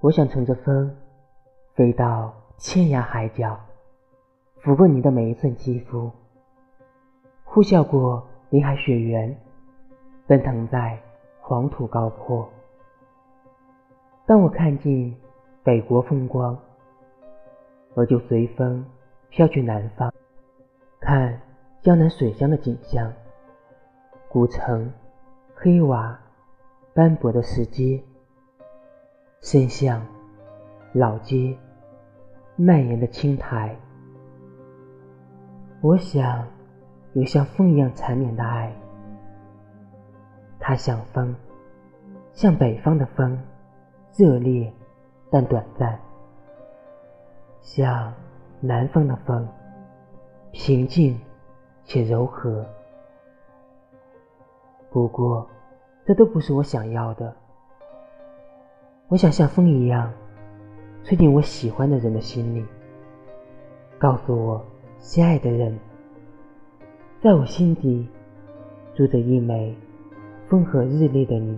我想乘着风，飞到天涯海角，抚过你的每一寸肌肤，呼啸过林海雪原，奔腾在黄土高坡。当我看尽北国风光，我就随风飘去南方，看江南水乡的景象，古城、黑瓦、斑驳的石阶。深巷、老街，蔓延的青苔。我想有像风一样缠绵的爱，它像风，像北方的风，热烈但短暂；像南方的风，平静且柔和。不过，这都不是我想要的。我想像风一样，吹进我喜欢的人的心里，告诉我心爱的人，在我心底住着一枚风和日丽的你。